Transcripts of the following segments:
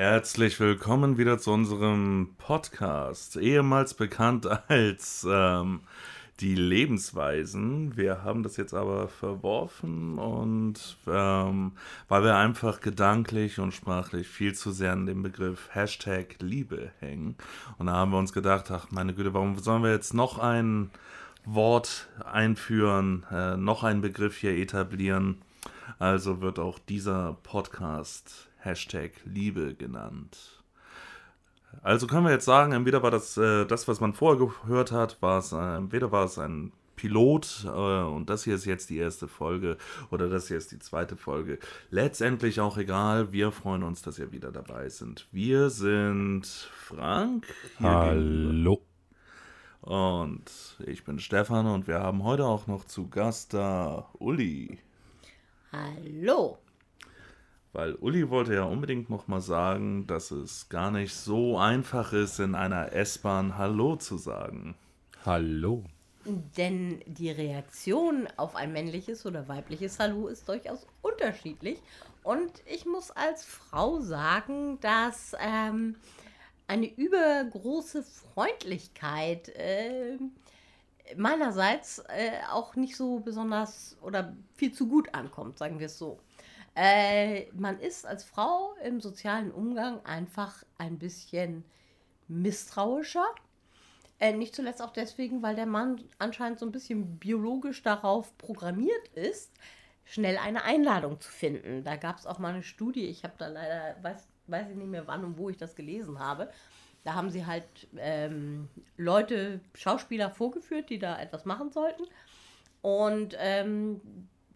Herzlich willkommen wieder zu unserem Podcast, ehemals bekannt als ähm, die Lebensweisen. Wir haben das jetzt aber verworfen und ähm, weil wir einfach gedanklich und sprachlich viel zu sehr an dem Begriff Hashtag Liebe hängen. Und da haben wir uns gedacht, ach meine Güte, warum sollen wir jetzt noch ein Wort einführen, äh, noch einen Begriff hier etablieren? Also wird auch dieser Podcast Hashtag Liebe genannt. Also können wir jetzt sagen, entweder war das, äh, das was man vorher gehört hat, war es, äh, entweder war es ein Pilot äh, und das hier ist jetzt die erste Folge oder das hier ist die zweite Folge. Letztendlich auch egal, wir freuen uns, dass ihr wieder dabei sind. Wir sind Frank. Hallo. Und ich bin Stefan und wir haben heute auch noch zu Gast da Uli. Hallo. Weil Uli wollte ja unbedingt nochmal sagen, dass es gar nicht so einfach ist, in einer S-Bahn Hallo zu sagen. Hallo. Denn die Reaktion auf ein männliches oder weibliches Hallo ist durchaus unterschiedlich. Und ich muss als Frau sagen, dass ähm, eine übergroße Freundlichkeit äh, meinerseits äh, auch nicht so besonders oder viel zu gut ankommt, sagen wir es so. Äh, man ist als Frau im sozialen Umgang einfach ein bisschen misstrauischer. Äh, nicht zuletzt auch deswegen, weil der Mann anscheinend so ein bisschen biologisch darauf programmiert ist, schnell eine Einladung zu finden. Da gab es auch mal eine Studie, ich habe da leider, weiß, weiß ich nicht mehr wann und wo ich das gelesen habe. Da haben sie halt ähm, Leute, Schauspieler vorgeführt, die da etwas machen sollten. Und ähm,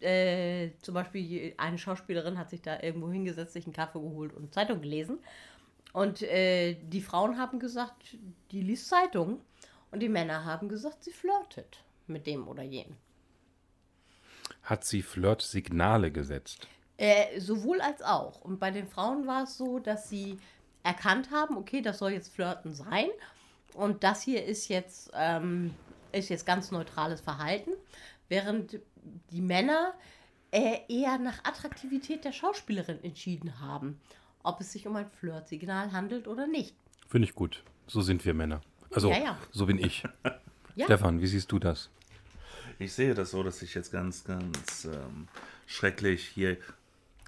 äh, zum Beispiel eine Schauspielerin hat sich da irgendwo hingesetzt, sich einen Kaffee geholt und Zeitung gelesen. Und äh, die Frauen haben gesagt, die liest Zeitung. Und die Männer haben gesagt, sie flirtet mit dem oder jenen. Hat sie Flirtsignale gesetzt? Äh, sowohl als auch. Und bei den Frauen war es so, dass sie erkannt haben, okay, das soll jetzt Flirten sein. Und das hier ist jetzt, ähm, ist jetzt ganz neutrales Verhalten. Während die Männer äh, eher nach Attraktivität der Schauspielerin entschieden haben, ob es sich um ein Flirtsignal handelt oder nicht. Finde ich gut. So sind wir Männer. Also, Ja, ja. so bin ich. Ja. Stefan, wie siehst du das? Ich sehe das so, dass ich jetzt ganz, ganz ähm, schrecklich hier.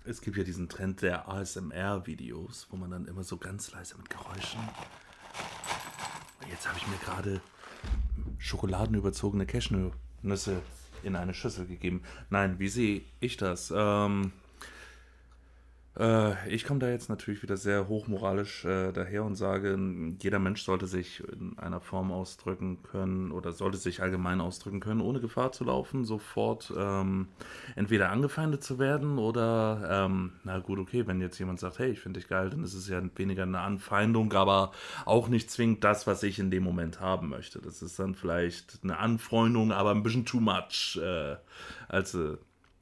Es gibt ja diesen Trend der ASMR-Videos, wo man dann immer so ganz leise mit Geräuschen. Jetzt habe ich mir gerade schokoladenüberzogene Cashewnüsse in eine Schüssel gegeben. Nein, wie sehe ich das? Ähm, äh, ich komme da jetzt natürlich wieder sehr hochmoralisch äh, daher und sage, jeder Mensch sollte sich in einer Form ausdrücken können oder sollte sich allgemein ausdrücken können, ohne Gefahr zu laufen, sofort ähm, entweder angefeindet zu werden oder, ähm, na gut, okay, wenn jetzt jemand sagt, hey, ich finde dich geil, dann ist es ja weniger eine Anfeindung, aber auch nicht zwingend das, was ich in dem Moment haben möchte. Das ist dann vielleicht eine Anfreundung, aber ein bisschen too much, äh, als, äh,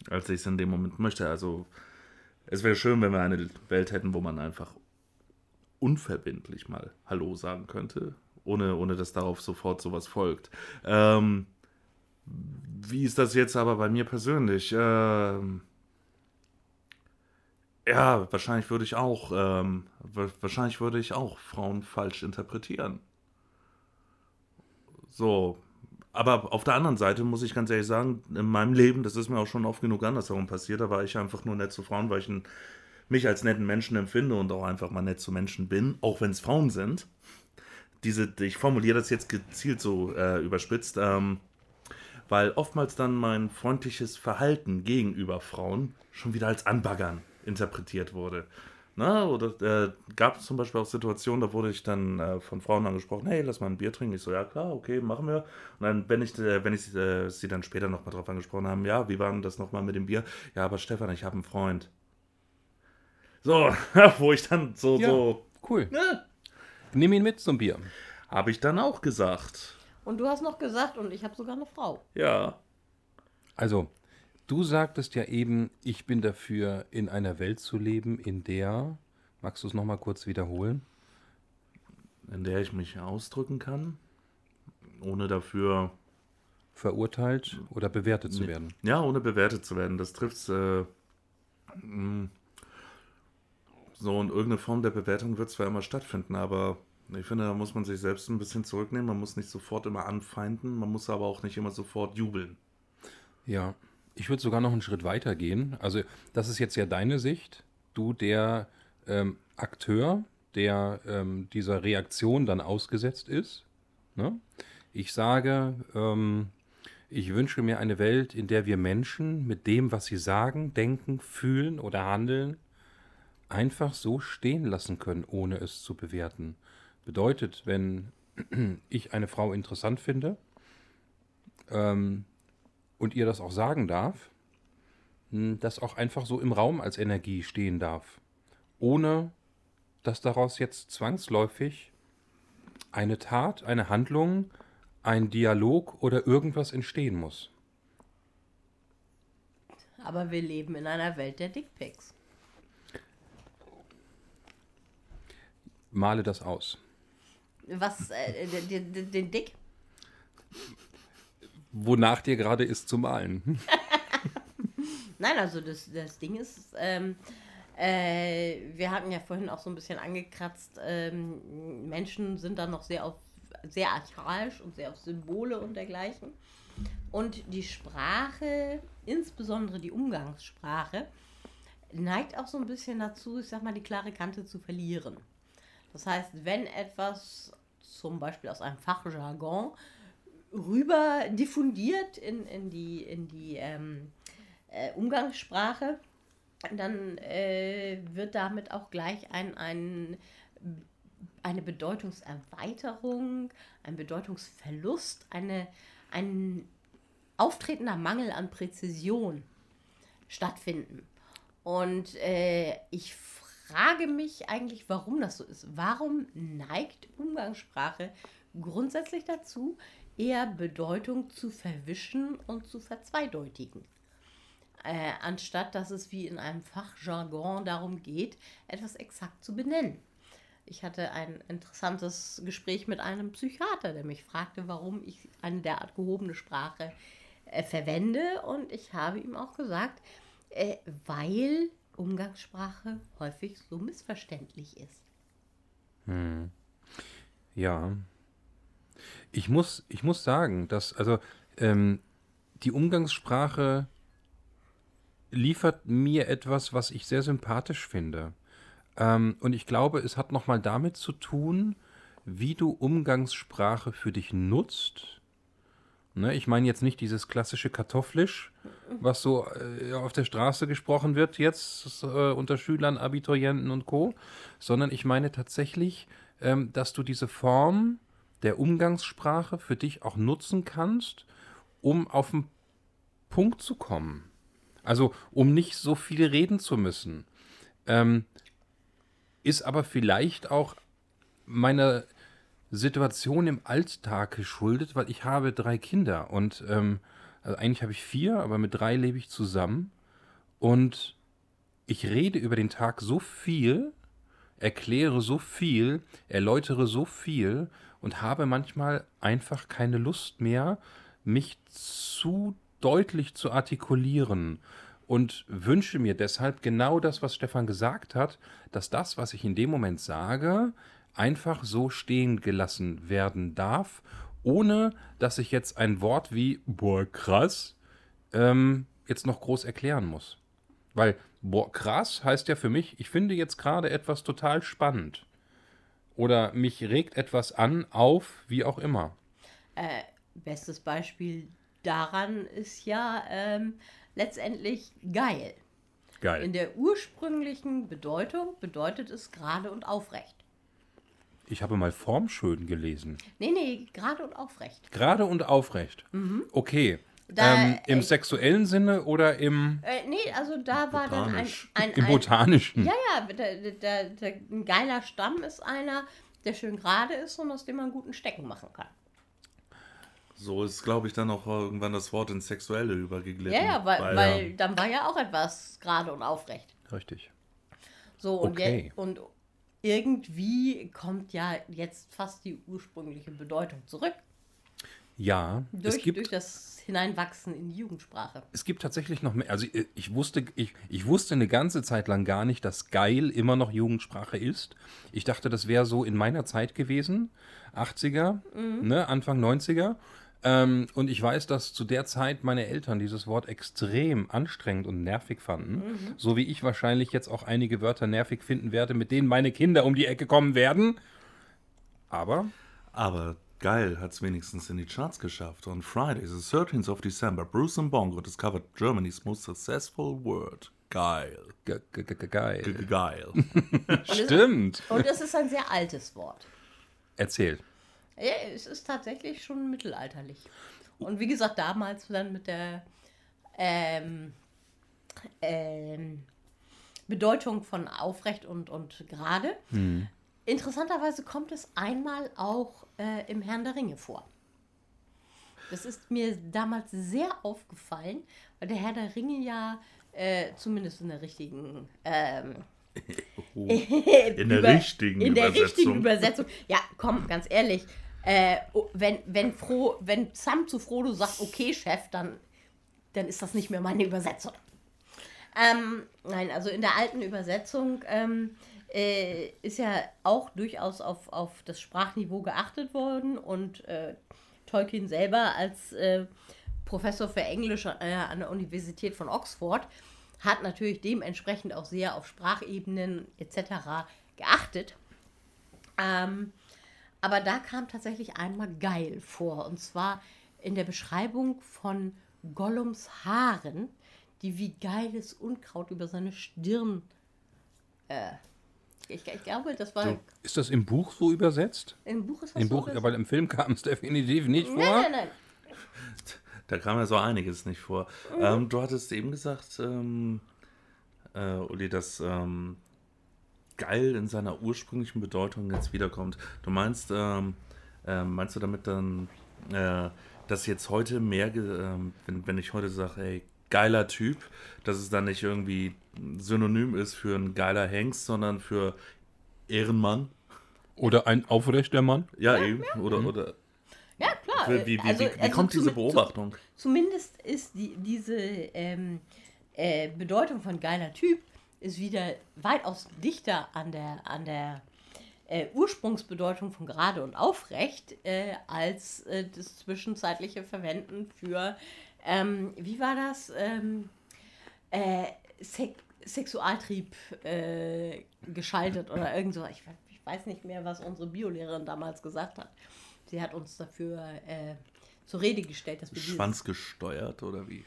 als ich es in dem Moment möchte. Also es wäre schön, wenn wir eine Welt hätten, wo man einfach unverbindlich mal Hallo sagen könnte, ohne, ohne dass darauf sofort sowas folgt. Ähm, wie ist das jetzt aber bei mir persönlich? Ähm, ja, wahrscheinlich würde ich auch, ähm, wa- wahrscheinlich würde ich auch Frauen falsch interpretieren. So, aber auf der anderen Seite muss ich ganz ehrlich sagen, in meinem Leben, das ist mir auch schon oft genug andersherum passiert, da war ich einfach nur nett zu Frauen, weil ich einen, mich als netten Menschen empfinde und auch einfach mal nett zu Menschen bin, auch wenn es Frauen sind. Diese, ich formuliere das jetzt gezielt so äh, überspitzt, ähm, weil oftmals dann mein freundliches Verhalten gegenüber Frauen schon wieder als Anbaggern interpretiert wurde. Na, oder äh, gab es zum Beispiel auch Situationen, da wurde ich dann äh, von Frauen angesprochen, hey, lass mal ein Bier trinken. Ich so, ja klar, okay, machen wir. Und dann, wenn ich, äh, wenn ich äh, sie dann später nochmal drauf angesprochen haben, ja, wie war denn das nochmal mit dem Bier? Ja, aber Stefan, ich habe einen Freund. So, wo ich dann so, Ja. so, Cool. ne, Nimm ihn mit zum Bier. habe ich dann auch gesagt. Und du hast noch gesagt, und ich habe sogar eine Frau. Ja. Also, du sagtest ja eben, ich bin dafür, in einer Welt zu leben, in der, magst du es nochmal kurz wiederholen? In der ich mich ausdrücken kann, ohne dafür Verurteilt oder bewertet zu werden? Ja, ohne bewertet zu werden. Das trifft äh, mh, So, und irgendeine Form der Bewertung wird zwar immer stattfinden, aber ich finde, da muss man sich selbst ein bisschen zurücknehmen. Man muss nicht sofort immer anfeinden, man muss aber auch nicht immer sofort jubeln. Ja, ich würde sogar noch einen Schritt weiter gehen. Also, das ist jetzt ja deine Sicht. Du, der ähm, Akteur, der ähm, dieser Reaktion dann ausgesetzt ist. Ne? Ich sage, ähm, ich wünsche mir eine Welt, in der wir Menschen mit dem, was sie sagen, denken, fühlen oder handeln, einfach so stehen lassen können, ohne es zu bewerten. Bedeutet, wenn ich eine Frau interessant finde ähm, und ihr das auch sagen darf, hm, das auch einfach so im Raum als Energie stehen darf, ohne dass daraus jetzt zwangsläufig eine Tat, eine Handlung, ein Dialog oder irgendwas entstehen muss. Aber wir leben in einer Welt der Dickpics. Male das aus. Was, äh, den Dick? Wonach dir gerade ist zu malen. Nein, also das, das Ding ist, ähm, äh, wir hatten ja vorhin auch so ein bisschen angekratzt, ähm, Menschen sind da noch sehr auf sehr archaisch und sehr auf Symbole und dergleichen. Und die Sprache, insbesondere die Umgangssprache, neigt auch so ein bisschen dazu, ich sag mal, die klare Kante zu verlieren. Das heißt, wenn etwas zum Beispiel aus einem Fachjargon rüber diffundiert in, in die, in die ähm, äh, Umgangssprache, dann äh, wird damit auch gleich ein, ein, eine Bedeutungserweiterung, ein Bedeutungsverlust, eine, ein auftretender Mangel an Präzision stattfinden. Und äh, ich frage mich eigentlich, warum das so ist. Warum neigt Umgangssprache grundsätzlich dazu, eher Bedeutung zu verwischen und zu verzweideutigen? Äh, anstatt dass es wie in einem Fachjargon darum geht, etwas exakt zu benennen. Ich hatte ein interessantes Gespräch mit einem Psychiater, der mich fragte, warum ich eine derart gehobene Sprache äh, verwende. Und ich habe ihm auch gesagt, äh, weil Umgangssprache häufig so missverständlich ist. Hm. Ja. Ich muss, ich muss sagen, dass also ähm, die Umgangssprache liefert mir etwas, was ich sehr sympathisch finde. Ähm, und ich glaube, es hat nochmal damit zu tun, wie du Umgangssprache für dich nutzt. Ne, ich meine jetzt nicht dieses klassische Kartoffelisch, was so äh, auf der Straße gesprochen wird jetzt äh, unter Schülern, Abiturienten und Co., sondern ich meine tatsächlich, ähm, dass du diese Form der Umgangssprache für dich auch nutzen kannst, um auf den Punkt zu kommen. Also um nicht so viel reden zu müssen. Ähm, ist aber vielleicht auch meiner Situation im Alltag geschuldet, weil ich habe drei Kinder und ähm, also eigentlich habe ich vier, aber mit drei lebe ich zusammen und ich rede über den Tag so viel, erkläre so viel, erläutere so viel und habe manchmal einfach keine Lust mehr, mich zu deutlich zu artikulieren und wünsche mir deshalb genau das, was Stefan gesagt hat, dass das, was ich in dem Moment sage, einfach so stehen gelassen werden darf, ohne dass ich jetzt ein Wort wie boah krass ähm, jetzt noch groß erklären muss. Weil boah krass heißt ja für mich, ich finde jetzt gerade etwas total spannend. Oder mich regt etwas an, auf, wie auch immer. Äh, bestes Beispiel daran ist ja, ähm, letztendlich geil. Geil. In der ursprünglichen Bedeutung bedeutet es gerade und aufrecht. Ich habe mal formschön gelesen. Nee, nee, gerade und aufrecht. Gerade und aufrecht. Okay. Da, ähm, Im äh, sexuellen Sinne oder im, Äh, nee, also da war dann ein, Botanisch. ein, im ein botanischen? Ja, ja, der, der, der, ein geiler Stamm ist einer, der schön gerade ist und aus dem man guten Stecken machen kann. So ist, glaube ich, dann auch irgendwann das Wort ins Sexuelle übergeglitten. Ja, ja, weil, Weil, weil dann war ja auch etwas gerade und aufrecht. Richtig. So, und, Okay. je, und irgendwie kommt ja jetzt fast die ursprüngliche Bedeutung zurück. Ja, Durch, es gibt durch das Hineinwachsen in die Jugendsprache. Es gibt tatsächlich noch mehr. Also ich, ich wusste, ich, ich wusste eine ganze Zeit lang gar nicht, dass geil immer noch Jugendsprache ist. Ich dachte, das wäre so in meiner Zeit gewesen, 80er, ne, Anfang 90er. Ähm, und ich weiß, dass zu der Zeit meine Eltern dieses Wort extrem anstrengend und nervig fanden. So wie ich wahrscheinlich jetzt auch einige Wörter nervig finden werde, mit denen meine Kinder um die Ecke kommen werden. Aber Aber geil hat es wenigstens in die Charts geschafft. On Friday, the 13th of December, Bruce and Bongo discovered Germany's most successful word. Geil. ge ge ge geil. Geil. Stimmt. Und es ist ein sehr altes Wort. Erzähl. Ja, es ist tatsächlich schon mittelalterlich. Und wie gesagt, damals dann mit der ähm, ähm, Bedeutung von aufrecht und, und gerade. Interessanterweise kommt es einmal auch äh, im Herrn der Ringe vor. Das ist mir damals sehr aufgefallen, weil der Herr der Ringe ja äh, zumindest in der richtigen ähm, In der richtigen in der Übersetzung. richtigen Übersetzung. Ja, komm, ganz ehrlich. Äh, oh, wenn, wenn, Fro, wenn Sam zu Frodo sagt, okay, Chef, dann, dann ist das nicht mehr meine Übersetzung. Ähm, nein, also in der alten Übersetzung ähm, äh, ist ja auch durchaus auf, auf das Sprachniveau geachtet worden und äh, Tolkien selber als äh, Professor für Englisch äh, an der Universität von Oxford hat natürlich dementsprechend auch sehr auf Sprachebenen etc. geachtet. Ähm, aber da kam tatsächlich einmal geil vor. Und zwar in der Beschreibung von Gollums Haaren, die wie geiles Unkraut über seine Stirn. Äh, ich, ich glaube, das war. Ist das im Buch so übersetzt? Im Buch ist das Im so Buch, übersetzt? aber im Film kam es definitiv nicht vor. Nein, nein, nein. Da kam ja so einiges nicht vor. Ähm, du hattest eben gesagt, ähm, äh, Uli, dass ähm, geil in seiner ursprünglichen Bedeutung jetzt wiederkommt. Du meinst, ähm, äh, meinst du damit dann, äh, dass jetzt heute mehr, ähm, wenn, wenn ich heute sage, ey, geiler Typ, dass es dann nicht irgendwie synonym ist für ein geiler Hengst, sondern für Ehrenmann? Oder ein aufrechter Mann? Ja, eben. Oder, oder Ja, klar. wie, wie, wie, Also- wie, also kommt diese zum- Beobachtung? Zumindest ist die, diese ähm, äh, Bedeutung von geiler Typ ist wieder weitaus dichter an der, an der äh, Ursprungsbedeutung von gerade und aufrecht äh, als äh, das zwischenzeitliche Verwenden für, ähm, wie war das, ähm, äh, Sek Sexualtrieb äh, geschaltet oder irgend so. Ich, ich weiß nicht mehr, was unsere Biolehrerin damals gesagt hat. Sie hat uns dafür äh, zur Rede gestellt, dass wir Schwanzgesteuert oder wie?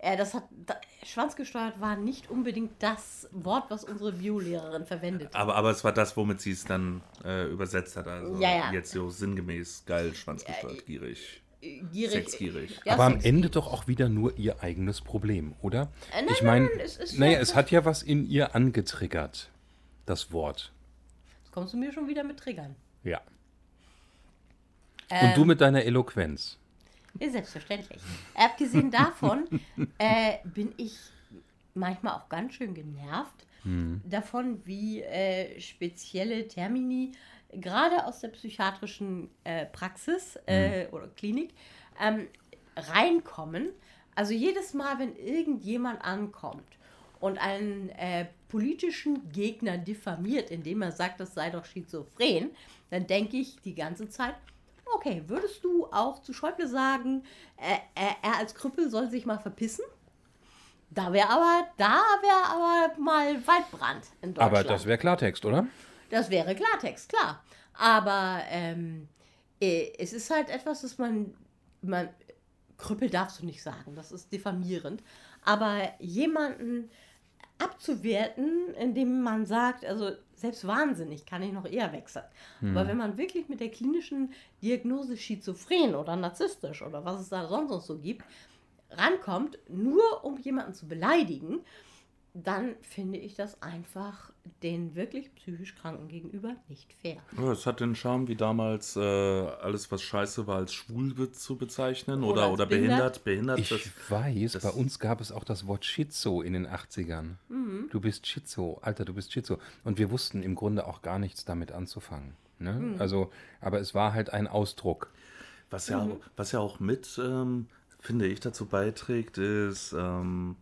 äh, das hat da, schwanzgesteuert war nicht unbedingt das Wort, was unsere Biolehrerin verwendet. hat. Aber, aber es war das, womit sie es dann äh, übersetzt hat. Also Ja, ja. jetzt so sinngemäß geil, schwanzgesteuert, gierig. Gierig. Sexgierig. Ja, aber am Ende doch auch wieder nur ihr eigenes Problem, oder? Äh, nein, ich meine, nein, es ist naja, ja- es hat ja was in ihr angetriggert, das Wort. Jetzt kommst du mir schon wieder mit Triggern. Ja. Ähm, Und du mit deiner Eloquenz. Ja, selbstverständlich. Abgesehen davon äh, bin ich manchmal auch ganz schön genervt davon, wie äh, spezielle Termini gerade aus der psychiatrischen äh, Praxis äh, oder Klinik ähm, reinkommen. Also jedes Mal, wenn irgendjemand ankommt und einen äh, politischen Gegner diffamiert, indem er sagt, das sei doch schizophren, dann denke ich die ganze Zeit, okay, würdest du auch zu Schäuble sagen, äh, er, er als Krüppel soll sich mal verpissen? Da wäre aber, da wäre aber mal Waldbrand in Deutschland. Aber das wäre Klartext, oder? Das wäre Klartext, klar. Aber ähm, äh, es ist halt etwas, das man, man, Krüppel darfst du nicht sagen, das ist diffamierend. Aber jemanden abzuwerten, indem man sagt, also selbst wahnsinnig kann ich noch eher wechseln. Aber wenn man wirklich mit der klinischen Diagnose schizophren oder narzisstisch oder was es da sonst noch so gibt, rankommt, nur um jemanden zu beleidigen, dann finde ich das einfach den wirklich psychisch Kranken gegenüber nicht fair. Ja, es hat den Charme, wie damals äh, alles, was scheiße war, als schwul zu bezeichnen oder, als oder behindert. Behindert, Ich das, weiß, das- bei uns gab es auch das Wort Schizo in den 80ern. Du bist Schizo, Alter, du bist Schizo. Und wir wussten im Grunde auch gar nichts damit anzufangen. Ne? Also, aber es war halt ein Ausdruck. Was ja, mhm. was ja auch mit, ähm, finde ich, dazu beiträgt, ist, ähm,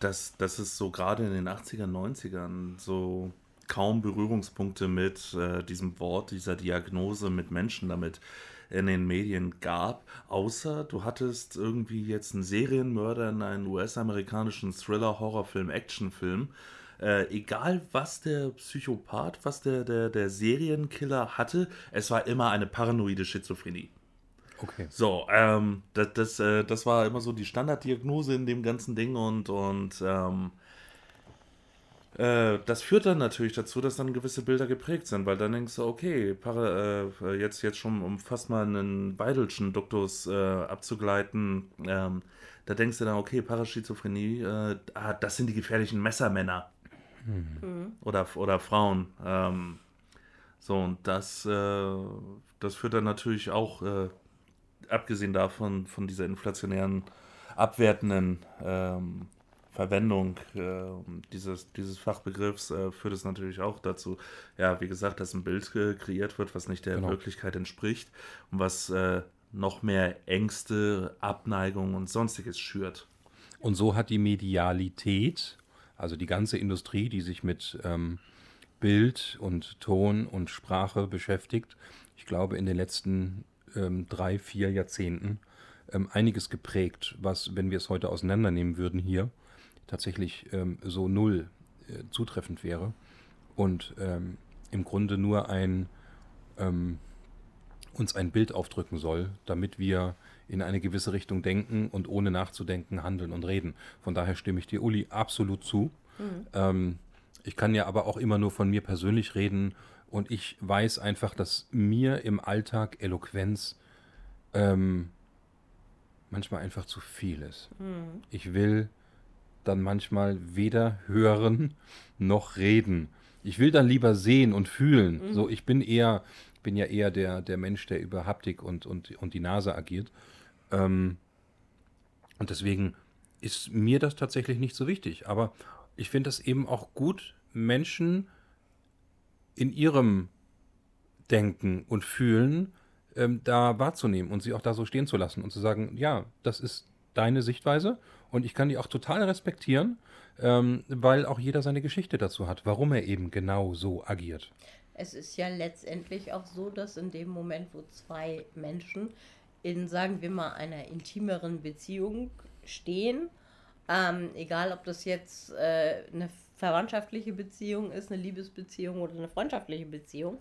dass, dass es so gerade in den 80ern, 90ern so kaum Berührungspunkte mit äh, diesem Wort, dieser Diagnose mit Menschen damit in den Medien gab, außer du hattest irgendwie jetzt einen Serienmörder in einen US-amerikanischen Thriller, Horrorfilm, Actionfilm. Äh, egal was der Psychopath, was der, der, der Serienkiller hatte, es war immer eine paranoide Schizophrenie. Okay. So, ähm, das, das, äh, das war immer so die Standarddiagnose in dem ganzen Ding und, und ähm, äh, das führt dann natürlich dazu, dass dann gewisse Bilder geprägt sind, weil dann denkst du, okay, para, äh, jetzt, jetzt schon, um fast mal einen Weidelschen Duktus äh, abzugleiten, ähm, da denkst du dann, okay, Paraschizophrenie, äh, ah, das sind die gefährlichen Messermänner. Mhm. Oder, oder Frauen. Ähm, so, und das, äh, das führt dann natürlich auch, äh, abgesehen davon, von dieser inflationären, abwertenden ähm, Verwendung äh, dieses, dieses Fachbegriffs äh, führt es natürlich auch dazu, ja, wie gesagt, dass ein Bild äh, kreiert wird, was nicht der genau. Wirklichkeit entspricht und was äh, noch mehr Ängste, Abneigung und sonstiges schürt. Und so hat die Medialität, also die ganze Industrie, die sich mit ähm, Bild und Ton und Sprache beschäftigt, ich glaube in den letzten ähm, drei, vier Jahrzehnten ähm, einiges geprägt, was, wenn wir es heute auseinandernehmen würden hier, tatsächlich ähm, so null äh, zutreffend wäre und ähm, im Grunde nur ein ähm, uns ein Bild aufdrücken soll, damit wir in eine gewisse Richtung denken und ohne nachzudenken handeln und reden. Von daher stimme ich dir, Uli, absolut zu. Mhm. Ähm, ich kann ja aber auch immer nur von mir persönlich reden und ich weiß einfach, dass mir im Alltag Eloquenz ähm, manchmal einfach zu viel ist. Mhm. Ich will dann manchmal weder hören noch reden. Ich will dann lieber sehen und fühlen. Mhm. So, ich bin eher, bin ja eher der, der Mensch, der über Haptik und, und, und die Nase agiert. Ähm, und deswegen ist mir das tatsächlich nicht so wichtig. Aber ich finde es eben auch gut, Menschen in ihrem Denken und Fühlen ähm, da wahrzunehmen und sie auch da so stehen zu lassen und zu sagen, ja, das ist deine Sichtweise und ich kann die auch total respektieren, ähm, weil auch jeder seine Geschichte dazu hat, warum er eben genau so agiert. Es ist ja letztendlich auch so, dass in dem Moment, wo zwei Menschen in, sagen wir mal, einer intimeren Beziehung stehen, ähm, egal ob das jetzt äh, eine verwandtschaftliche Beziehung ist, eine Liebesbeziehung oder eine freundschaftliche Beziehung,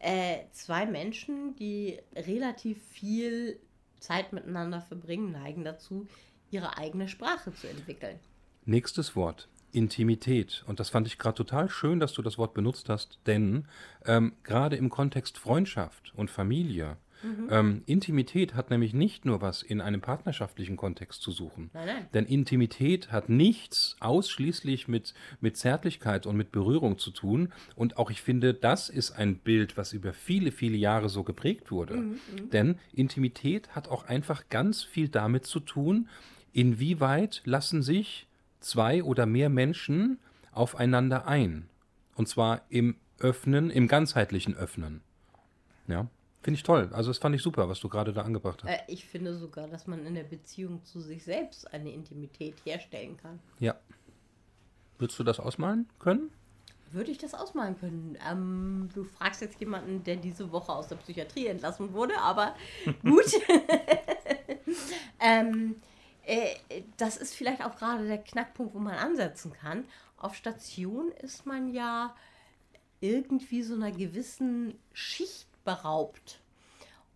äh, zwei Menschen, die relativ viel Zeit miteinander verbringen, neigen dazu, ihre eigene Sprache zu entwickeln. Nächstes Wort. Intimität. Und das fand ich gerade total schön, dass du das Wort benutzt hast, denn ähm, gerade im Kontext Freundschaft und Familie Mhm. Ähm, Intimität hat nämlich nicht nur was in einem partnerschaftlichen Kontext zu suchen. Nein, nein. Denn Intimität hat nichts ausschließlich mit, mit Zärtlichkeit und mit Berührung zu tun. Und auch ich finde, das ist ein Bild, was über viele, viele Jahre so geprägt wurde. Mhm, mhm. Denn Intimität hat auch einfach ganz viel damit zu tun, inwieweit lassen sich zwei oder mehr Menschen aufeinander ein. Und zwar im Öffnen, im ganzheitlichen Öffnen. Ja. Finde ich toll. Also das fand ich super, was du gerade da angebracht hast. Äh, ich finde sogar, dass man in der Beziehung zu sich selbst eine Intimität herstellen kann. Ja. Würdest du das ausmalen können? Würde ich das ausmalen können? Ähm, du fragst jetzt jemanden, der diese Woche aus der Psychiatrie entlassen wurde, aber gut. ähm, äh, das ist vielleicht auch gerade der Knackpunkt, wo man ansetzen kann. Auf Station ist man ja irgendwie so einer gewissen Schicht beraubt.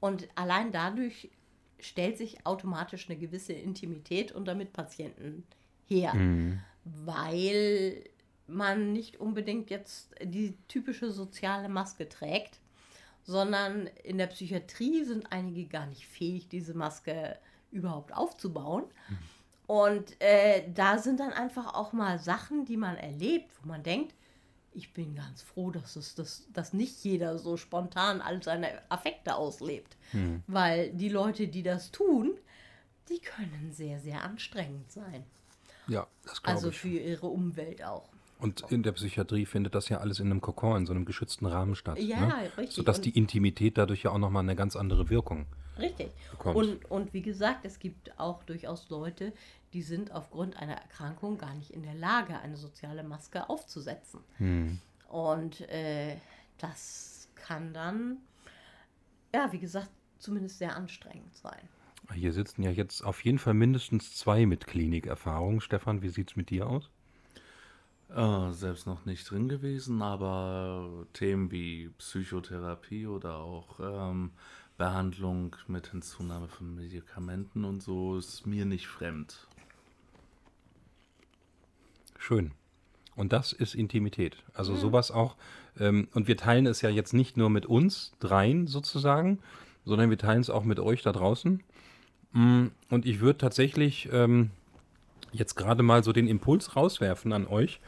Und allein dadurch stellt sich automatisch eine gewisse Intimität unter Mitpatienten her, mhm. weil man nicht unbedingt jetzt die typische soziale Maske trägt, sondern in der Psychiatrie sind einige gar nicht fähig, diese Maske überhaupt aufzubauen. Mhm. Und äh, da sind dann einfach auch mal Sachen, die man erlebt, wo man denkt, ich bin ganz froh, dass es das, dass nicht jeder so spontan all seine Affekte auslebt. Hm. Weil die Leute, die das tun, die können sehr, sehr anstrengend sein. Ja, das glaube also ich. Also für ihre Umwelt auch. Und in der Psychiatrie findet das ja alles in einem Kokon, in so einem geschützten Rahmen statt. Ja, ne? richtig. Sodass Und- die Intimität dadurch ja auch nochmal eine ganz andere Wirkung Richtig. bekommt. Und, und wie gesagt, es gibt auch durchaus Leute, die sind aufgrund einer Erkrankung gar nicht in der Lage, eine soziale Maske aufzusetzen. Hm. Und äh, das kann dann, ja, wie gesagt, zumindest sehr anstrengend sein. Hier sitzen ja jetzt auf jeden Fall mindestens zwei mit Klinikerfahrung. Stefan, wie sieht es mit dir aus? Äh, selbst noch nicht drin gewesen, aber Themen wie Psychotherapie oder auch ähm, Behandlung mit Hinzunahme von Medikamenten und so ist mir nicht fremd. Schön. Und das ist Intimität. Also sowas auch. Ähm, und wir teilen es ja jetzt nicht nur mit uns dreien sozusagen, sondern wir teilen es auch mit euch da draußen. Mm, Und ich würde tatsächlich ähm, jetzt gerade mal so den Impuls rauswerfen an euch,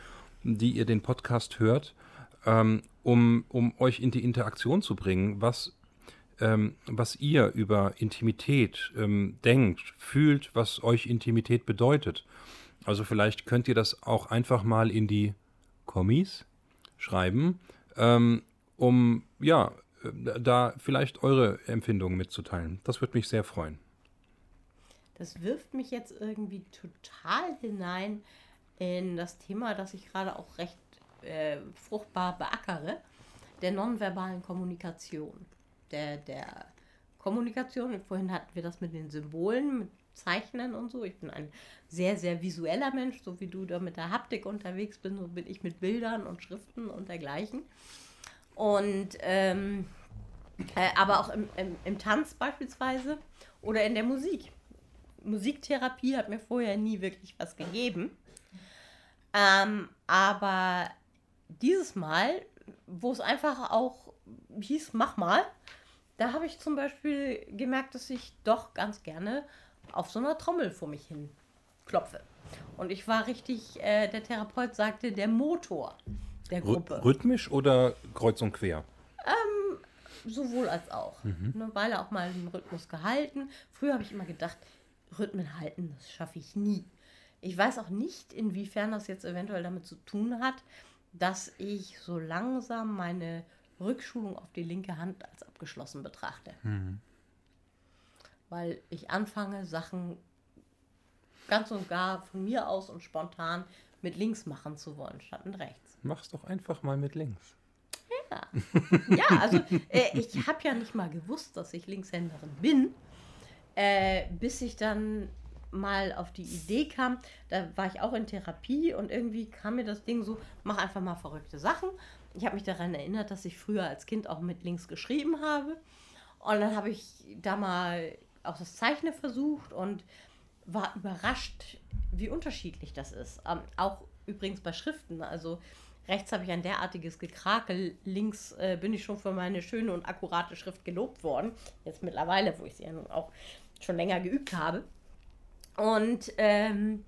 die ihr den Podcast hört, ähm, um, um euch in die Interaktion zu bringen, was, ähm, was ihr über Intimität ähm, denkt, fühlt, was euch Intimität bedeutet. Also vielleicht könnt ihr das auch einfach mal in die Kommis schreiben, ähm, um ja, äh, da vielleicht eure Empfindungen mitzuteilen. Das würde mich sehr freuen. Das wirft mich jetzt irgendwie total hinein in das Thema, das ich gerade auch recht äh, fruchtbar beackere, der nonverbalen Kommunikation. Der, der Kommunikation, vorhin hatten wir das mit den Symbolen, mit Zeichnen und so. Ich bin ein sehr, sehr visueller Mensch, so wie du da mit der Haptik unterwegs bist, so bin ich mit Bildern und Schriften und dergleichen. Und ähm, äh, aber auch im, im, im Tanz beispielsweise oder in der Musik. Musiktherapie hat mir vorher nie wirklich was gegeben. Ähm, aber dieses Mal, wo es einfach auch hieß, mach mal, da habe ich zum Beispiel gemerkt, dass ich doch ganz gerne auf so einer Trommel vor mich hin klopfe. Und ich war richtig, äh, der Therapeut sagte, der Motor der Gruppe. Rhythmisch oder kreuz und quer? Sowohl als auch. Eine Weile auch mal den Rhythmus gehalten. Früher habe ich immer gedacht, Rhythmen halten, das schaffe ich nie. Ich weiß auch nicht, inwiefern das jetzt eventuell damit zu tun hat, dass ich so langsam meine Rückschulung auf die linke Hand als abgeschlossen betrachte. Weil ich anfange, Sachen ganz und gar von mir aus und spontan mit links machen zu wollen, statt mit rechts. Mach's doch einfach mal mit links. Ja, also äh, ich habe ja nicht mal gewusst, dass ich Linkshänderin bin, äh, bis ich dann mal auf die Idee kam, da war ich auch in Therapie und irgendwie kam mir das Ding so, mach einfach mal verrückte Sachen. Ich habe mich daran erinnert, dass ich früher als Kind auch mit links geschrieben habe. Und dann habe ich da mal auch das Zeichnen versucht und war überrascht, wie unterschiedlich das ist. Ähm, auch übrigens bei Schriften. Also rechts habe ich ein derartiges Gekrakel, links äh, bin ich schon für meine schöne und akkurate Schrift gelobt worden. Jetzt mittlerweile, wo ich sie ja nun auch schon länger geübt habe. Und ähm,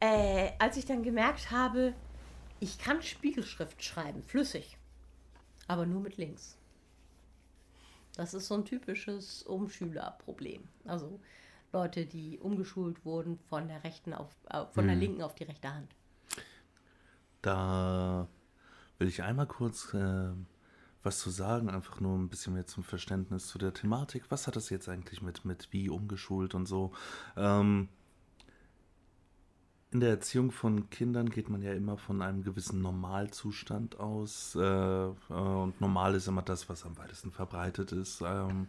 äh, als ich dann gemerkt habe, ich kann Spiegelschrift schreiben, flüssig, aber nur mit links. Das ist so ein typisches Umschülerproblem. Also Leute, die umgeschult wurden von der rechten auf, äh, von der linken auf die rechte Hand. Da will ich einmal kurz äh, was zu sagen, einfach nur ein bisschen mehr zum Verständnis zu der Thematik. Was hat das jetzt eigentlich mit, mit wie umgeschult und so? Ähm, in der Erziehung von Kindern geht man ja immer von einem gewissen Normalzustand aus. Äh, äh, und normal ist immer das, was am weitesten verbreitet ist. Ähm,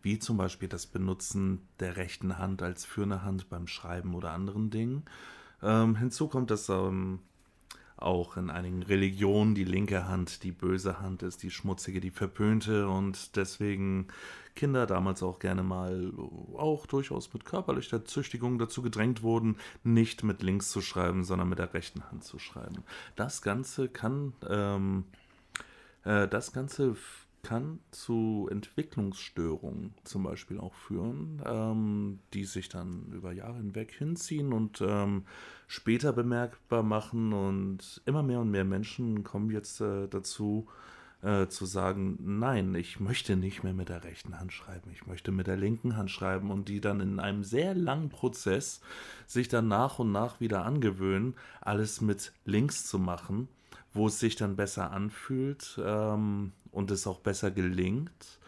wie zum Beispiel das Benutzen der rechten Hand als führende Hand beim Schreiben oder anderen Dingen. Ähm, hinzu kommt, dass ähm, auch in einigen Religionen die linke Hand die böse Hand ist, die schmutzige, die verpönte und deswegen Kinder damals auch gerne mal auch durchaus mit körperlicher Züchtigung dazu gedrängt wurden, nicht mit links zu schreiben, sondern mit der rechten Hand zu schreiben. Das Ganze kann, ähm, äh, das Ganze kann zu Entwicklungsstörungen zum Beispiel auch führen, ähm, die sich dann über Jahre hinweg hinziehen und ähm, später bemerkbar machen. Und immer mehr und mehr Menschen kommen jetzt äh, dazu, äh, zu sagen, nein, ich möchte nicht mehr mit der rechten Hand schreiben, ich möchte mit der linken Hand schreiben und die dann in einem sehr langen Prozess sich dann nach und nach wieder angewöhnen, alles mit links zu machen, wo es sich dann besser anfühlt ähm, und es auch besser gelingt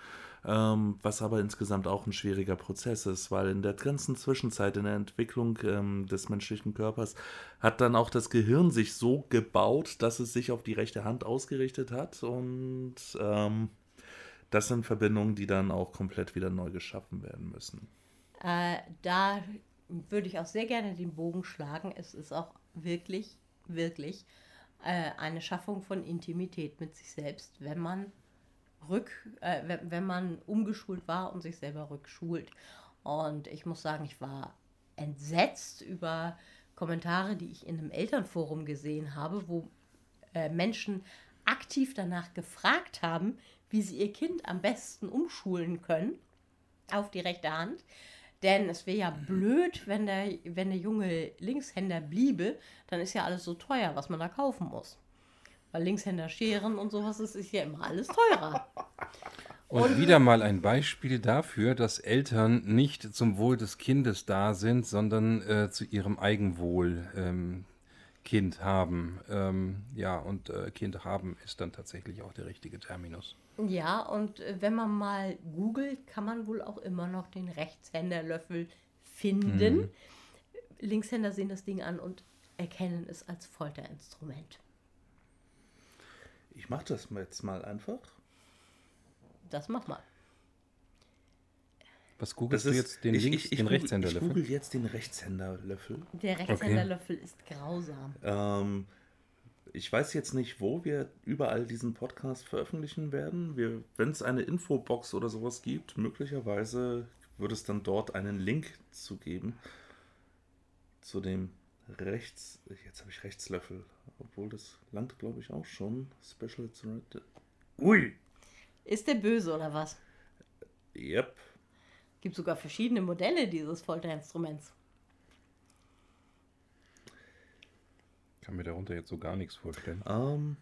ähm, was aber insgesamt auch ein schwieriger Prozess ist, weil in der ganzen Zwischenzeit in der Entwicklung ähm, des menschlichen Körpers hat dann auch das Gehirn sich so gebaut, dass es sich auf die rechte Hand ausgerichtet hat und ähm, das sind Verbindungen, die dann auch komplett wieder neu geschaffen werden müssen. Äh, da würde ich auch sehr gerne den Bogen schlagen. Es ist auch wirklich, wirklich äh, eine Schaffung von Intimität mit sich selbst, wenn man rück, äh, wenn man umgeschult war und sich selber rückschult. Und ich muss sagen, ich war entsetzt über Kommentare, die ich in einem Elternforum gesehen habe, wo äh, Menschen aktiv danach gefragt haben, wie sie ihr Kind am besten umschulen können auf die rechte Hand. Denn es wäre ja blöd, wenn der, wenn der junge Linkshänder bliebe, dann ist ja alles so teuer, was man da kaufen muss. Weil Linkshänder scheren und sowas, das ist ja immer alles teurer. Und, und wieder mal ein Beispiel dafür, dass Eltern nicht zum Wohl des Kindes da sind, sondern äh, zu ihrem Eigenwohl ähm, Kind haben. Ähm, ja, und äh, Kind haben ist dann tatsächlich auch der richtige Terminus. Ja, und äh, wenn man mal googelt, kann man wohl auch immer noch den Rechtshänderlöffel finden. Mhm. Linkshänder sehen das Ding an und erkennen es als Folterinstrument. Ich mache das jetzt mal einfach. Das mach mal. Was googelst du jetzt? Den ich, links, ich, ich den google, Rechtshänderlöffel? Ich google jetzt den Rechtshänderlöffel. Der Rechtshänderlöffel okay. ist grausam. Ähm, ich weiß jetzt nicht, wo wir überall diesen Podcast veröffentlichen werden. Wenn es eine Infobox oder sowas gibt, möglicherweise würde es dann dort einen Link zu geben zu dem Rechts. Jetzt habe ich Rechtslöffel. Obwohl das langt, glaube ich, auch schon. Special. Ui! Ist der böse oder was? Yep. Gibt sogar verschiedene Modelle dieses Folterinstruments. Ich kann mir darunter jetzt so gar nichts vorstellen. Um, ähm,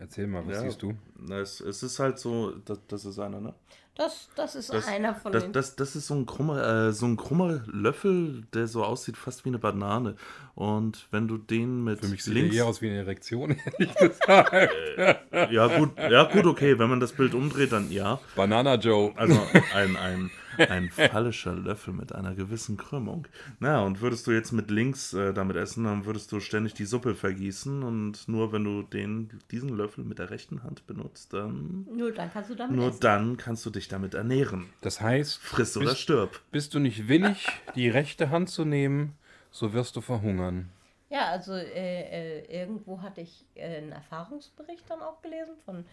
Erzähl mal, was ja, siehst du? Es, es, ist halt so, das, das ist einer, ne? Das, das ist das, einer von das, den. Das, das ist so ein, krummer, äh, so ein krummer Löffel, der so aussieht fast wie eine Banane. Und wenn du den mit. Für mich sieht links, der eher aus wie eine Erektion, ehrlich gesagt. Äh, ja, gut, ja, gut, okay. Wenn man das Bild umdreht, dann ja. Banana Joe. Also ein, ein, ein phallischer Löffel mit einer gewissen Krümmung. Na, und würdest du jetzt mit links äh, damit essen, dann würdest du ständig die Suppe vergießen. Und nur wenn du den, diesen Löffel mit der rechten Hand benutzt, dann. Nur dann kannst du damit Nur essen. dann kannst du dich damit ernähren. Das heißt, friss oder stirb. Bist du nicht willig, die rechte Hand zu nehmen, so wirst du verhungern. Ja, also äh, äh, irgendwo hatte ich äh, einen Erfahrungsbericht dann auch gelesen von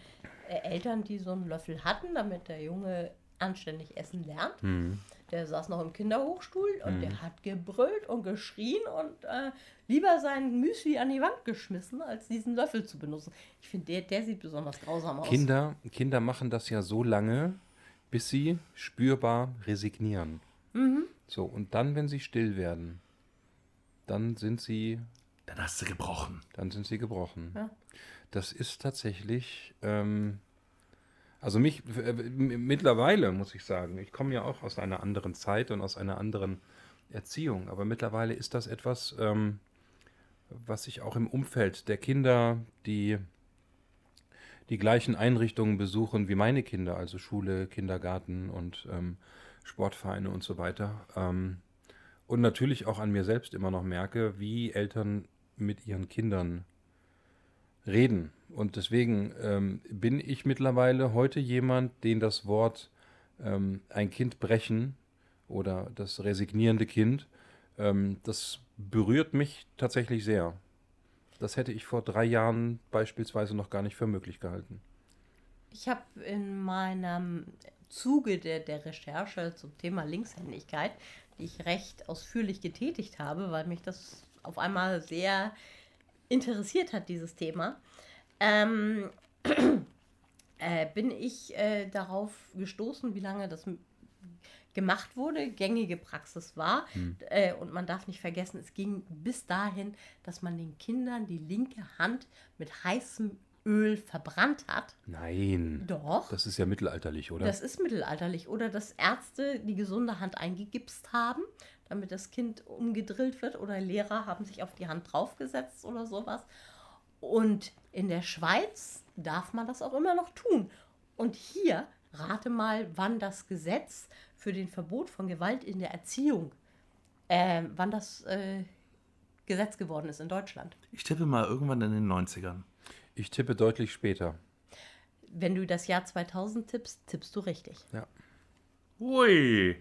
äh, Eltern, die so einen Löffel hatten, damit der Junge anständig essen lernt. Hm. Der saß noch im Kinderhochstuhl und hm. der hat gebrüllt und geschrien und äh, lieber sein Müsli an die Wand geschmissen, als diesen Löffel zu benutzen. Ich finde, der, der sieht besonders grausam aus. Kinder, Kinder machen das ja so lange, bis sie spürbar resignieren. Mhm. So, und dann, wenn sie still werden, dann sind sie. Dann hast du gebrochen. Dann sind sie gebrochen. Ja. Das ist tatsächlich. Ähm, also mich mittlerweile muss ich sagen, ich komme ja auch aus einer anderen Zeit und aus einer anderen Erziehung, aber mittlerweile ist das etwas, ähm, was ich auch im Umfeld der Kinder, die die gleichen Einrichtungen besuchen wie meine Kinder, also Schule, Kindergarten und ähm, Sportvereine und so weiter. Ähm, und natürlich auch an mir selbst immer noch merke, wie Eltern mit ihren Kindern reden. Und deswegen ähm, bin ich mittlerweile heute jemand, den das Wort ähm, ein Kind brechen oder das resignierende Kind, ähm, das berührt mich tatsächlich sehr. Das hätte ich vor drei Jahren beispielsweise noch gar nicht für möglich gehalten. Ich habe in meinem Zuge der, der Recherche zum Thema Linkshändigkeit, die ich recht ausführlich getätigt habe, weil mich das auf einmal sehr interessiert hat, dieses Thema, ähm, äh, bin ich äh, darauf gestoßen, wie lange das gemacht wurde, gängige Praxis war. Hm. Äh, und man darf nicht vergessen, es ging bis dahin, dass man den Kindern die linke Hand mit heißem Öl verbrannt hat. Nein. Doch. Das ist ja mittelalterlich, oder? Das ist mittelalterlich. Oder dass Ärzte die gesunde Hand eingegipst haben, damit das Kind umgedrillt wird. Oder Lehrer haben sich auf die Hand draufgesetzt oder sowas. Und in der Schweiz darf man das auch immer noch tun. Und hier rate mal, wann das Gesetz für den Verbot von Gewalt in der Erziehung, äh, wann das äh, Gesetz geworden ist in Deutschland. Ich tippe mal irgendwann in den 90ern. ich tippe deutlich später. Wenn du das Jahr 2000 tippst, tippst du richtig. Ja. Ui.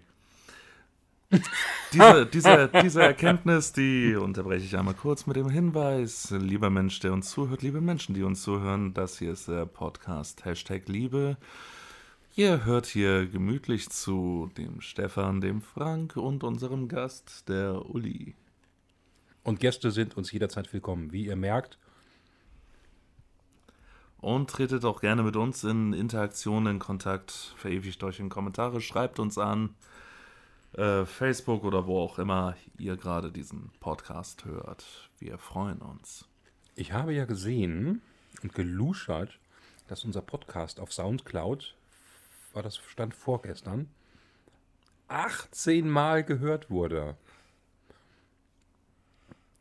Diese, diese, diese Erkenntnis, die unterbreche ich einmal kurz mit dem Hinweis. Lieber Mensch, der uns zuhört, liebe Menschen, die uns zuhören, das hier ist der Podcast Hashtag Liebe. Ihr hört hier gemütlich zu dem Stefan, dem Frank und unserem Gast, der Uli. Und Gäste sind uns jederzeit willkommen. Wie ihr merkt, Und tretet auch gerne mit uns in Interaktion, in Kontakt, verewigt euch in Kommentare, schreibt uns an, äh, Facebook oder wo auch immer ihr gerade diesen Podcast hört. Wir freuen uns. ich habe ja gesehen und geluschert, dass unser Podcast auf Soundcloud, war das stand vorgestern, 18 Mal gehört wurde.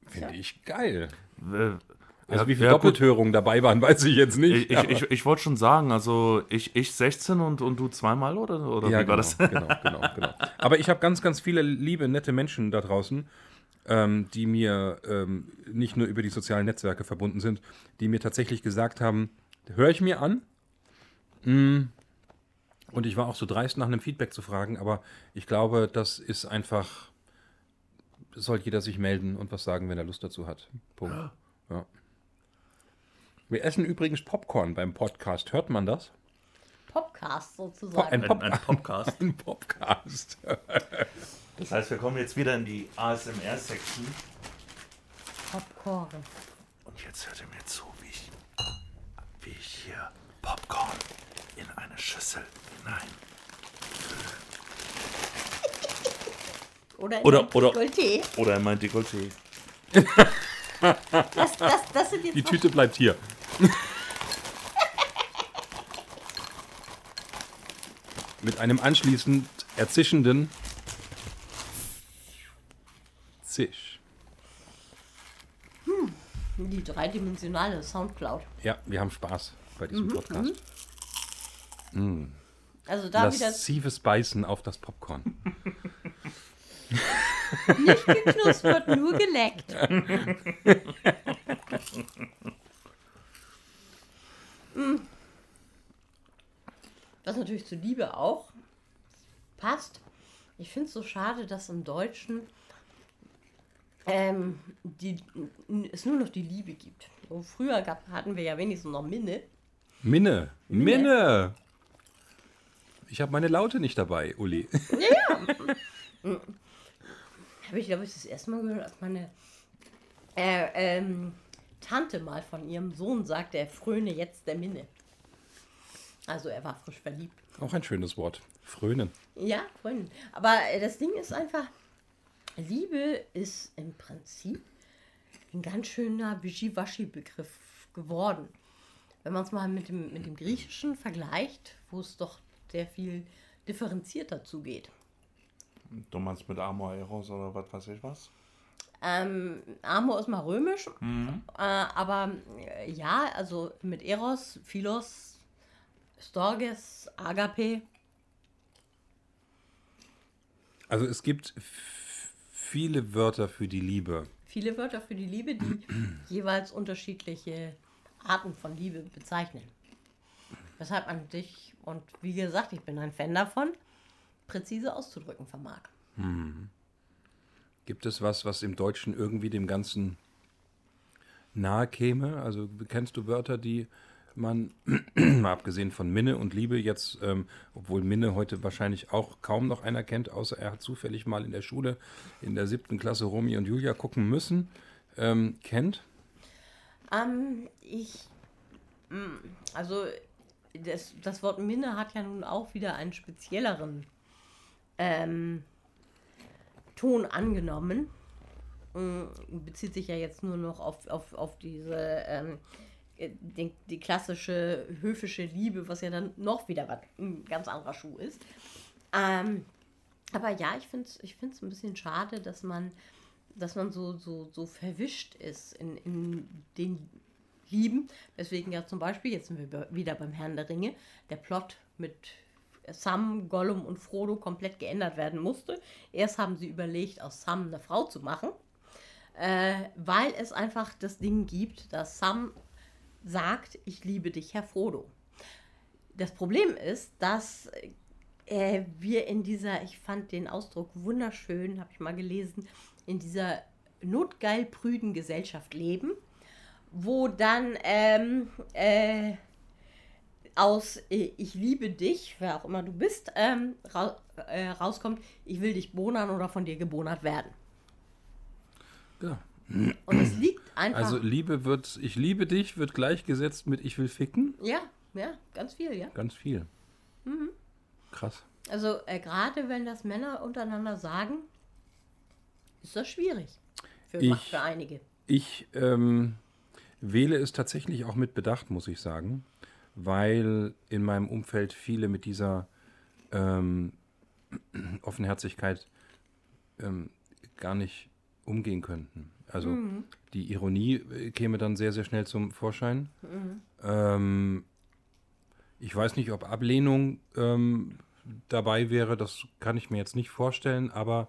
Finde ich geil. Also ja, wie viele ja. Doppelthörungen dabei waren, weiß ich jetzt nicht. Ich, ich, ich, ich wollte schon sagen, also ich, ich 16 und, und du zweimal oder, oder ja, wie war genau, das? genau, genau, genau. Aber ich habe ganz, ganz viele liebe, nette Menschen da draußen, ähm, die mir ähm, nicht nur über die sozialen Netzwerke verbunden sind, die mir tatsächlich gesagt haben, höre ich mir an. Mm. Und ich war auch so dreist, nach einem Feedback zu fragen, aber ich glaube, das ist einfach, soll jeder sich melden und was sagen, wenn er Lust dazu hat. Punkt. Ja. Wir essen übrigens Popcorn beim Podcast. Hört man das? Podcast Po- sozusagen. ein Pop- ein Podcast. Ein Podcast. Das heißt, wir kommen jetzt wieder in die ASMR-Section. Popcorn. Und jetzt hört ihr mir zu, wie ich, wie ich hier Popcorn in eine Schüssel hinein. Oder, in Oder- ein oder- Dekolleté. Oder in mein Dekolleté. Das, das, das sind jetzt Die Tüte bleibt hier. Mit einem anschließend erzischenden Zisch. die dreidimensionale Soundcloud. Ja, wir haben Spaß bei diesem Podcast. Also da wieder Lassives Beißen auf das Popcorn. nicht geknuspert, nur geleckt. Mm. Was natürlich zur Liebe auch passt. Ich finde es so schade, dass im Deutschen ähm, die, es nur noch die Liebe gibt. So, früher gab, hatten wir ja wenigstens noch Minne. Minne. Minne. Ich habe meine Laute nicht dabei, Uli. Habe ich, glaube ich, das erste Mal gehört, als meine äh, ähm, Tante mal von ihrem Sohn sagte, er fröne jetzt der Minne. Also er war frisch verliebt. Auch ein schönes Wort. Frönen. Ja, frönen. Aber äh, das Ding ist einfach, Liebe ist im Prinzip ein ganz schöner Wischiwaschi-Begriff geworden. Wenn man es mal mit dem, mit dem Griechischen vergleicht, wo es doch sehr viel differenzierter zugeht. Du meinst mit Amor Eros oder was weiß ich was? Ähm, Amor ist mal römisch, äh, aber äh, ja, also mit Eros, Philos, Storges, Agape. Also es gibt viele Wörter für die Liebe. Viele Wörter für die Liebe, die jeweils unterschiedliche Arten von Liebe bezeichnen. Weshalb man sich, und wie gesagt, ich bin ein Fan davon, präzise auszudrücken vermag. Gibt es was, was im Deutschen irgendwie dem Ganzen nahe käme? Also kennst du Wörter, die man, mal abgesehen von Minne und Liebe, jetzt, ähm, obwohl Minne heute wahrscheinlich auch kaum noch einer kennt, außer er hat zufällig mal in der Schule in der siebten Klasse Romy und Julia gucken müssen, ähm, kennt? Ähm, ich, mm, also das, das Wort Minne hat ja nun auch wieder einen spezielleren ähm, Ton angenommen. Mm, Bezieht sich ja jetzt nur noch auf, auf, auf diese ähm, äh, die, die klassische höfische Liebe, was ja dann noch wieder was, ein ganz anderer Schuh ist. Ähm, aber ja, ich finde es ich find's ein bisschen schade, dass man, dass man so, so, so verwischt ist in, in den Lieben. Deswegen ja zum Beispiel, jetzt sind wir wieder beim Herrn der Ringe, der Plot mit Sam, Gollum und Frodo komplett geändert werden musste. Erst haben sie überlegt, aus Sam eine Frau zu machen, äh, weil es einfach das Ding gibt, dass Sam sagt, ich liebe dich, Herr Frodo. Das Problem ist, dass äh, wir in dieser, ich fand den Ausdruck wunderschön, habe ich mal gelesen, in dieser notgeil prüden Gesellschaft leben, wo dann ähm, äh, aus äh, Ich liebe dich, wer auch immer du bist, ähm, ra äh, rauskommt, ich will dich bonern oder von dir gebonert werden. Ja. Und es liegt einfach. Also Liebe wird, ich liebe dich, wird gleichgesetzt mit ich will ficken. Ja, ja, ganz viel, ja. Ganz viel. Mhm. Krass. Also äh, gerade wenn das Männer untereinander sagen, ist das schwierig. Für, Ich- für einige. Ich ähm, wähle es tatsächlich auch mit Bedacht, muss ich sagen, weil in meinem Umfeld viele mit dieser ähm, Offenherzigkeit ähm, gar nicht umgehen könnten. Also Mhm. die Ironie äh, käme dann sehr, sehr schnell zum Vorschein. Ähm, ich weiß nicht, ob Ablehnung ähm, dabei wäre, das kann ich mir jetzt nicht vorstellen, aber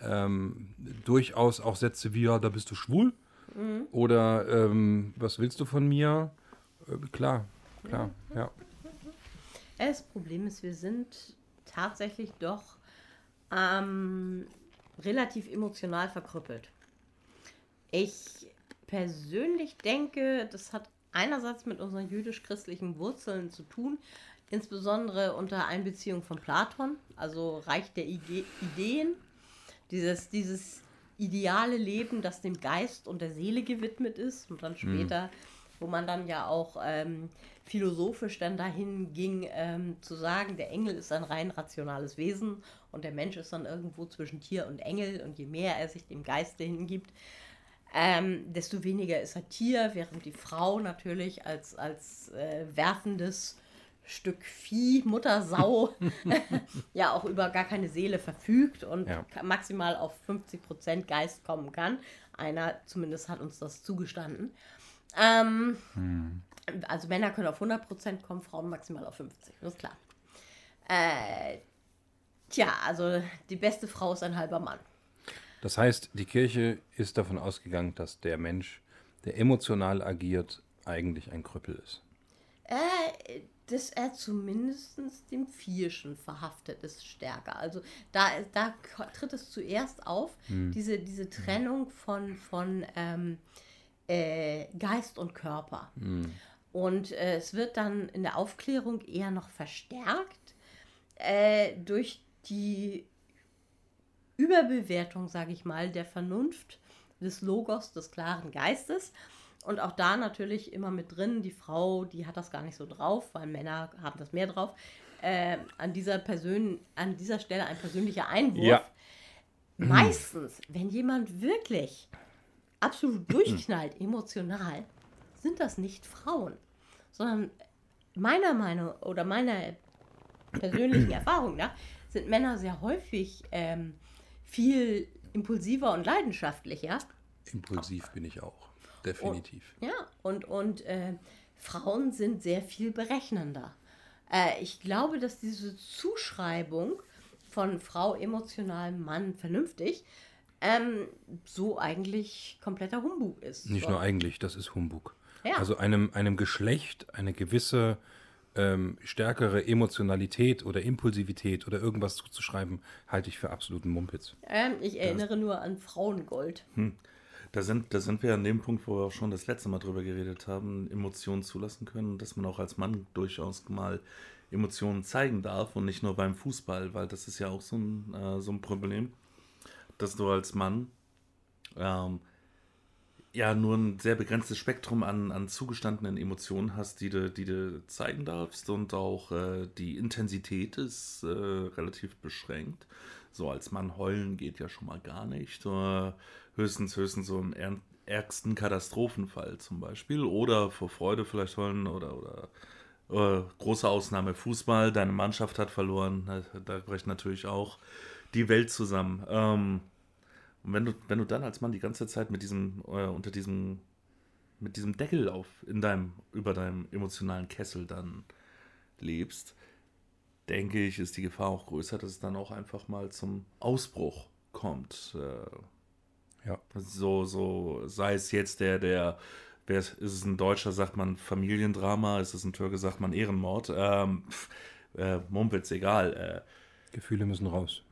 ähm, durchaus auch Sätze wie, ja, da bist du schwul oder ähm, was willst du von mir? Äh, klar, klar, ja. Das Problem ist, wir sind tatsächlich doch ähm, relativ emotional verkrüppelt. Ich persönlich denke, das hat einerseits mit unseren jüdisch-christlichen Wurzeln zu tun, insbesondere unter Einbeziehung von Platon, also Reich der Ide Ideen, dieses, dieses ideale Leben, das dem Geist und der Seele gewidmet ist und dann später, wo man dann ja auch ähm, philosophisch dann dahin ging, ähm, zu sagen, der Engel ist ein rein rationales Wesen und der Mensch ist dann irgendwo zwischen Tier und Engel und je mehr er sich dem Geiste hingibt, ähm, desto weniger ist er Tier, während die Frau natürlich als, als äh, werfendes Stück Vieh, Muttersau, ja auch über gar keine Seele verfügt und Ja. maximal auf 50% Geist kommen kann. Einer zumindest hat uns das zugestanden. Ähm, Also Männer können auf 100% kommen, Frauen maximal auf 50%, das ist klar. Äh, tja, also die beste Frau ist ein halber Mann. Das heißt, die Kirche ist davon ausgegangen, dass der Mensch, der emotional agiert, eigentlich ein Krüppel ist. Äh, dass er zumindest dem Vierschen verhaftet ist stärker. Also da, da tritt es zuerst auf, diese, diese Trennung von, von ähm, äh, Geist und Körper. Und äh, es wird dann in der Aufklärung eher noch verstärkt äh, durch die Überbewertung, sage ich mal, der Vernunft des Logos, des klaren Geistes. Und auch da natürlich immer mit drin, die Frau, die hat das gar nicht so drauf, weil Männer haben das mehr drauf. Äh, an, dieser Persön an dieser Stelle ein persönlicher Einwurf. Ja. Meistens, wenn jemand wirklich absolut durchknallt, emotional, sind das nicht Frauen, sondern meiner Meinung oder meiner persönlichen Erfahrung nach sind Männer sehr häufig ähm, viel impulsiver und leidenschaftlicher. Impulsiv bin ich auch. Definitiv. Ja, und, und äh, Frauen sind sehr viel berechnender. Äh, ich glaube, dass diese Zuschreibung von Frau emotional, Mann vernünftig, ähm, so eigentlich kompletter Humbug ist. Nicht so. nur eigentlich, das ist Humbug. Ja. Also einem, einem Geschlecht eine gewisse ähm, stärkere Emotionalität oder Impulsivität oder irgendwas zuzuschreiben, halte ich für absoluten Mumpitz. ähm, ich erinnere nur an Frauengold. Da sind, da sind wir an dem Punkt, wo wir auch schon das letzte Mal drüber geredet haben, Emotionen zulassen können, dass man auch als Mann durchaus mal Emotionen zeigen darf und nicht nur beim Fußball, weil das ist ja auch so ein, äh, so ein Problem, dass du als Mann ähm, ja nur ein sehr begrenztes Spektrum an, an zugestandenen Emotionen hast, die du, die du zeigen darfst und auch äh, die Intensität ist äh, relativ beschränkt. So als Mann heulen geht ja schon mal gar nicht. Äh, höchstens, höchstens so im ärgsten Katastrophenfall zum Beispiel oder vor Freude vielleicht wollen oder, oder äh, große Ausnahme Fußball, deine Mannschaft hat verloren, da bricht natürlich auch die Welt zusammen. Ähm, und wenn du, wenn du dann als Mann die ganze Zeit mit diesem, äh, unter diesem, mit diesem Deckel auf, in deinem, über deinem emotionalen Kessel dann lebst, denke ich, ist die Gefahr auch größer, dass es dann auch einfach mal zum Ausbruch kommt. Äh, ja. So, so, sei es jetzt der, der, wer ist, ist es ein Deutscher, sagt man Familiendrama, ist es ein Türke, sagt man Ehrenmord. Ähm, äh, Mumpitz, egal. Äh, Gefühle müssen raus.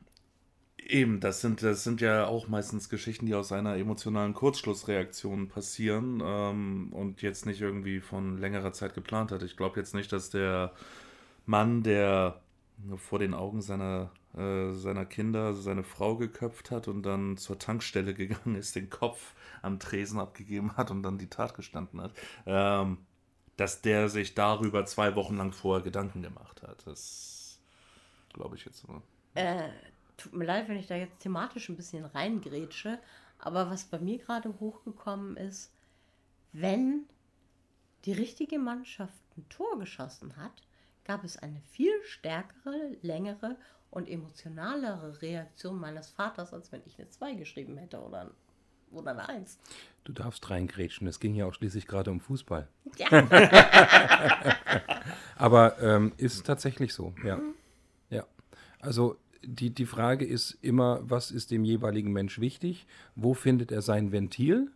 Eben, das sind, das sind ja auch meistens Geschichten, die aus einer emotionalen Kurzschlussreaktion passieren ähm, und jetzt nicht irgendwie von längerer Zeit geplant hat. Ich glaube jetzt nicht, dass der Mann, der vor den Augen seiner, äh, seiner Kinder seine Frau geköpft hat und dann zur Tankstelle gegangen ist, den Kopf am Tresen abgegeben hat und dann die Tat gestanden hat, ähm, dass der sich darüber zwei Wochen lang vorher Gedanken gemacht hat. Das glaube ich jetzt mal. Äh, tut mir leid, wenn ich da jetzt thematisch ein bisschen reingrätsche, aber was bei mir gerade hochgekommen ist, wenn die richtige Mannschaft ein Tor geschossen hat, gab es eine viel stärkere, längere und emotionalere Reaktion meines Vaters, als wenn ich eine 2 geschrieben hätte oder, oder eine 1. Du darfst reingrätschen, es ging ja auch schließlich gerade um Fußball. Ja. Aber ähm, ist tatsächlich so, ja. Mhm. Ja. Also die, die Frage ist immer, was ist dem jeweiligen Mensch wichtig? Wo findet er sein Ventil?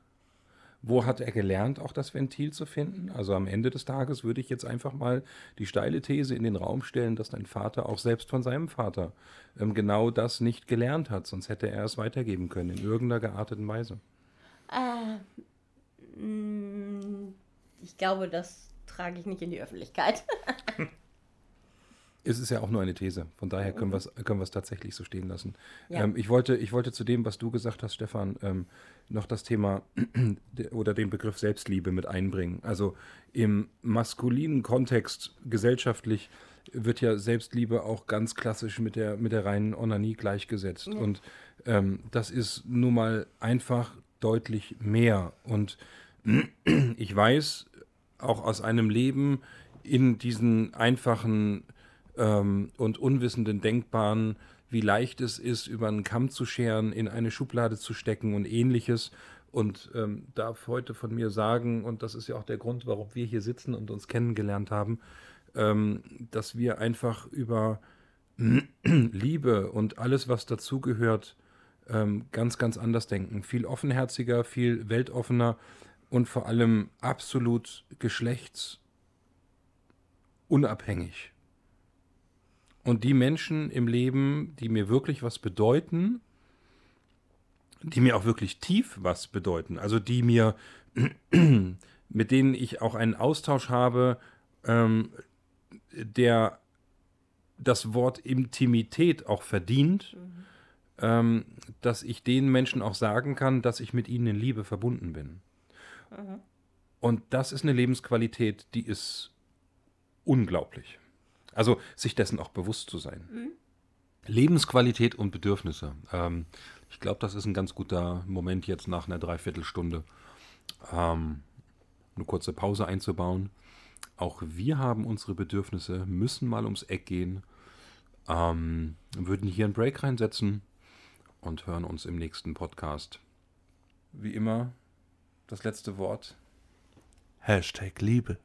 Wo hat er gelernt, auch das Ventil zu finden? Also am Ende des Tages würde ich jetzt einfach mal die steile These in den Raum stellen, dass dein Vater auch selbst von seinem Vater ähm, genau das nicht gelernt hat, sonst hätte er es weitergeben können, in irgendeiner gearteten Weise. Äh, ich glaube, das trage ich nicht in die Öffentlichkeit. Es ist ja auch nur eine These. Von daher können wir es können tatsächlich so stehen lassen. Ja. Ähm, ich, wollte, ich wollte zu dem, was du gesagt hast, Stefan, ähm, noch das Thema oder den Begriff Selbstliebe mit einbringen. Also im maskulinen Kontext gesellschaftlich wird ja Selbstliebe auch ganz klassisch mit der, mit der reinen Onanie gleichgesetzt. Ja. Und ähm, das ist nun mal einfach deutlich mehr. Und ich weiß auch aus einem Leben in diesen einfachen ähm, und unwissenden Denkbaren, wie leicht es ist, über einen Kamm zu scheren, in eine Schublade zu stecken und ähnliches. Und ähm, darf heute von mir sagen, und das ist ja auch der Grund, warum wir hier sitzen und uns kennengelernt haben, ähm, dass wir einfach über Liebe und alles, was dazugehört, ähm, ganz, ganz anders denken. Viel offenherziger, viel weltoffener und vor allem absolut geschlechtsunabhängig. Und die Menschen im Leben, die mir wirklich was bedeuten, die mir auch wirklich tief was bedeuten, also die mir, mit denen ich auch einen Austausch habe, ähm, der das Wort Intimität auch verdient, mhm. ähm, dass ich den Menschen auch sagen kann, dass ich mit ihnen in Liebe verbunden bin. Mhm. Und das ist eine Lebensqualität, die ist unglaublich. Also sich dessen auch bewusst zu sein. Mhm. Lebensqualität und Bedürfnisse. Ähm, ich glaube, das ist ein ganz guter Moment jetzt nach einer Dreiviertelstunde, ähm, eine kurze Pause einzubauen. Auch wir haben unsere Bedürfnisse, müssen mal ums Eck gehen, ähm, würden hier einen Break reinsetzen und hören uns im nächsten Podcast. Wie immer, das letzte Wort. Hashtag Liebe.